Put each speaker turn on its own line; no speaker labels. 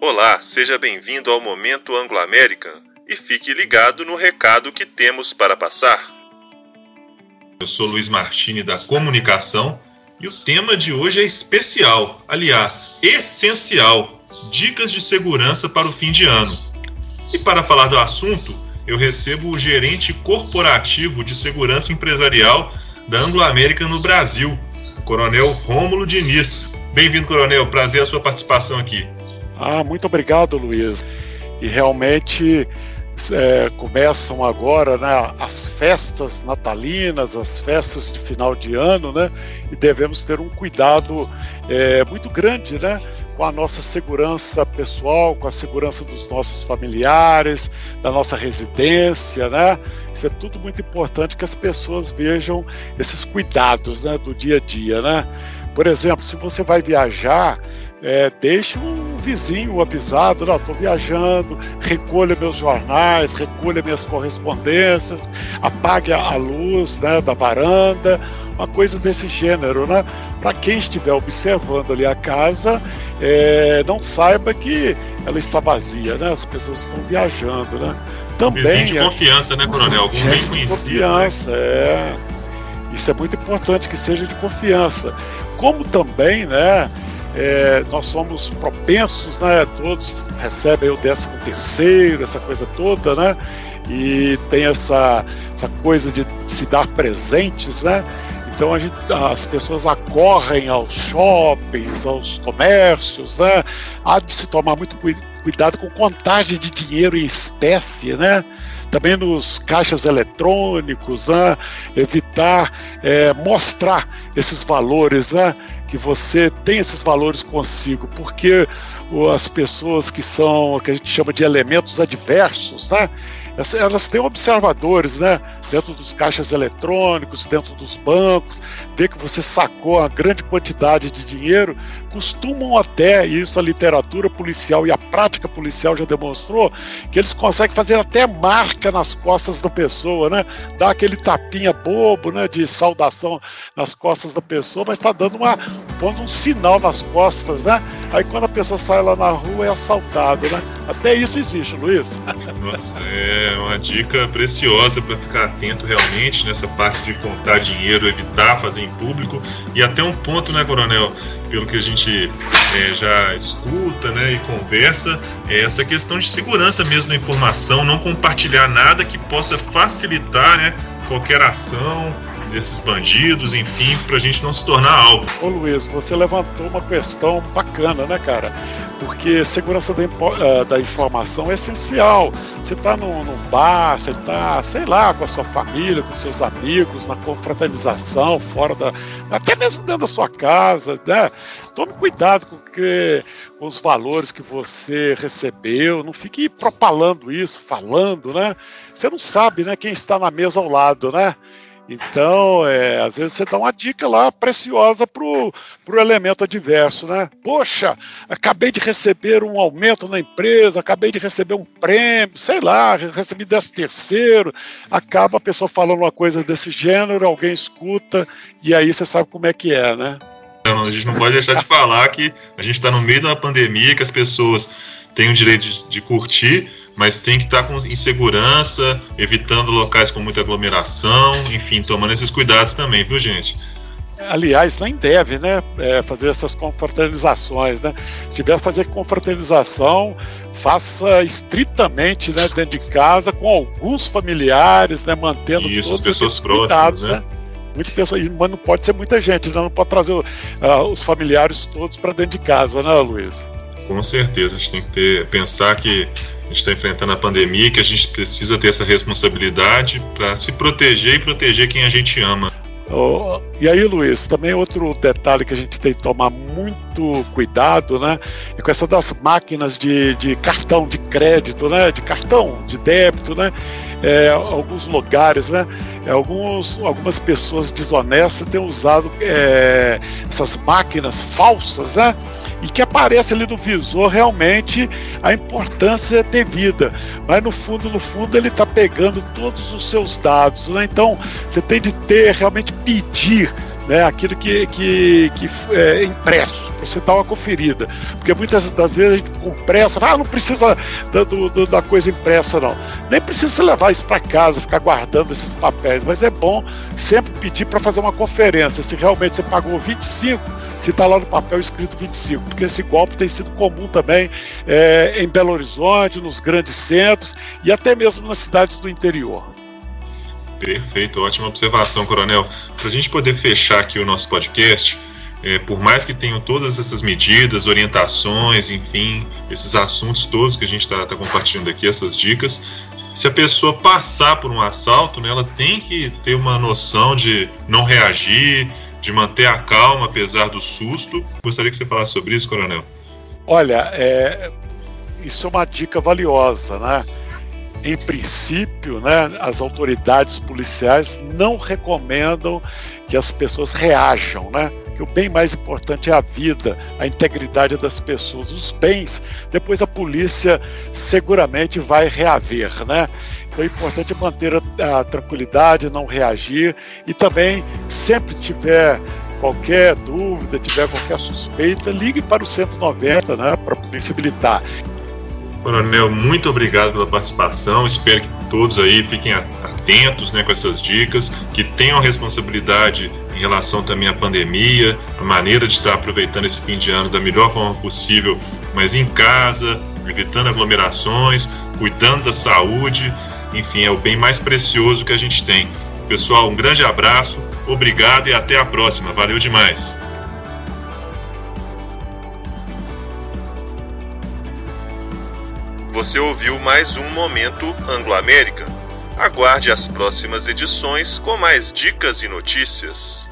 Olá, seja bem-vindo ao Momento Anglo-American e fique ligado no recado que temos para passar.
Eu sou Luiz Martini da Comunicação e o tema de hoje é especial, aliás, essencial: dicas de segurança para o fim de ano. E para falar do assunto, eu recebo o gerente corporativo de segurança empresarial da Anglo-American no Brasil, Coronel Rômulo Diniz. Bem-vindo, Coronel. Prazer a sua participação aqui.
Ah, muito obrigado, Luiz. E realmente é, começam agora né, as festas natalinas, as festas de final de ano, né? E devemos ter um cuidado é, muito grande, né? Com a nossa segurança pessoal, com a segurança dos nossos familiares, da nossa residência, né? Isso é tudo muito importante que as pessoas vejam esses cuidados, né? Do dia a dia, né? Por exemplo, se você vai viajar, é, deixe um vizinho avisado, não, estou viajando, recolha meus jornais, recolha minhas correspondências, apague a luz né, da varanda, uma coisa desse gênero, né? Para quem estiver observando ali a casa, é, não saiba que ela está vazia, né? As pessoas estão viajando, né?
Também vizinho de é, confiança, né, Coronel? Algum bem conhecido.
De confiança, né? é. Isso é muito importante que seja de confiança. Como também, né? É, nós somos propensos, né? Todos recebem o décimo terceiro, essa coisa toda, né? E tem essa, essa coisa de se dar presentes, né? Então gente, as pessoas acorrem aos shoppings, aos comércios, né? Há de se tomar muito cuidado com contagem de dinheiro em espécie, né? Também nos caixas eletrônicos, né? Evitar é, mostrar esses valores, né? Que você tem esses valores consigo, porque as pessoas que são, que a gente chama de elementos adversos, né? Elas têm observadores, né? Dentro dos caixas eletrônicos, dentro dos bancos, ver que você sacou uma grande quantidade de dinheiro, costumam até, e isso a literatura policial e a prática policial já demonstrou, que eles conseguem fazer até marca nas costas da pessoa, né? Dar aquele tapinha bobo, né? De saudação nas costas da pessoa, mas está dando uma, pondo um sinal nas costas, né? Aí quando a pessoa sai lá na rua é assaltado, né? Até isso existe, Luiz.
Nossa, é uma dica preciosa para ficar atento realmente nessa parte de contar dinheiro, evitar fazer em público e até um ponto, né, Coronel? Pelo que a gente é, já escuta né, e conversa, é essa questão de segurança mesmo da informação, não compartilhar nada que possa facilitar né, qualquer ação, desses bandidos, enfim, para a gente não se tornar alvo.
Ô Luiz, você levantou uma questão bacana, né, cara? Porque segurança da, uh, da informação é essencial. Você está num, num, bar, você está, sei lá, com a sua família, com seus amigos, na confraternização, fora da. até mesmo dentro da sua casa, né? Tome cuidado com, que, os valores que você recebeu, não fique propalando isso, falando, né? Você não sabe, né, quem está na mesa ao lado, né? Então, é, às vezes você dá uma dica lá preciosa pro, pro elemento adverso, né? Poxa, acabei de receber um aumento na empresa, acabei de receber um prêmio, sei lá, recebi desse terceiro. Acaba a pessoa falando uma coisa desse gênero, alguém escuta, e aí você sabe como é que é, né?
Não, a gente não pode deixar de falar que a gente está no meio da pandemia, que as pessoas têm o direito de, de curtir, mas tem que estar com, em segurança, evitando locais com muita aglomeração, enfim, tomando esses cuidados também, viu, gente?
Aliás, nem deve, né? É, fazer essas confraternizações, né? Se tiver fazer confraternização, faça estritamente, né, dentro de casa, com alguns familiares, né? Mantendo
Isso, todos as pessoas próximas, né? né?
Muita pessoa, mas não pode ser muita gente, né? não pode trazer uh, os familiares todos para dentro de casa, né, Luiz?
Com certeza, a gente tem que ter, pensar que a gente está enfrentando a pandemia, que a gente precisa ter essa responsabilidade para se proteger e proteger quem a gente ama.
Oh, e aí, Luiz, também outro detalhe que a gente tem que tomar muito cuidado, né? É com essa das máquinas de, de cartão de crédito, né? De cartão de débito, né? É, alguns lugares, né? É, alguns, algumas pessoas desonestas têm usado é, essas máquinas falsas, né? E que aparece ali no visor realmente a importância devida. Mas no fundo, no fundo, ele está pegando todos os seus dados. Né? Então você tem de ter, realmente pedir né, aquilo que, que, que é impresso, para você dar uma conferida. Porque muitas das vezes a gente com pressa, ah, não precisa da, do, da coisa impressa, não. Nem precisa levar isso para casa, ficar guardando esses papéis, mas é bom sempre pedir para fazer uma conferência. Se realmente você pagou 25, se está lá no papel escrito 25, porque esse golpe tem sido comum também é, em Belo Horizonte, nos grandes centros e até mesmo nas cidades do interior.
Perfeito, ótima observação, Coronel. Para a gente poder fechar aqui o nosso podcast, é, por mais que tenham todas essas medidas, orientações, enfim, esses assuntos todos que a gente está tá compartilhando aqui, essas dicas, se a pessoa passar por um assalto, né, ela tem que ter uma noção de não reagir, de manter a calma apesar do susto. Gostaria que você falasse sobre isso, Coronel.
Olha, é, isso é uma dica valiosa, né? em princípio, né, as autoridades policiais não recomendam que as pessoas reajam, né? Que o bem mais importante é a vida, a integridade das pessoas, os bens. Depois a polícia seguramente vai reaver, né? Então é importante manter a, a tranquilidade, não reagir e também sempre tiver qualquer dúvida, tiver qualquer suspeita, ligue para o 190, né, para a Polícia Militar.
Coronel, muito obrigado pela participação. Espero que todos aí fiquem atentos né, com essas dicas, que tenham responsabilidade em relação também à pandemia, a maneira de estar aproveitando esse fim de ano da melhor forma possível, mas em casa, evitando aglomerações, cuidando da saúde. Enfim, é o bem mais precioso que a gente tem. Pessoal, um grande abraço, obrigado e até a próxima. Valeu demais.
Você ouviu mais um Momento Anglo-América. Aguarde as próximas edições com mais dicas e notícias.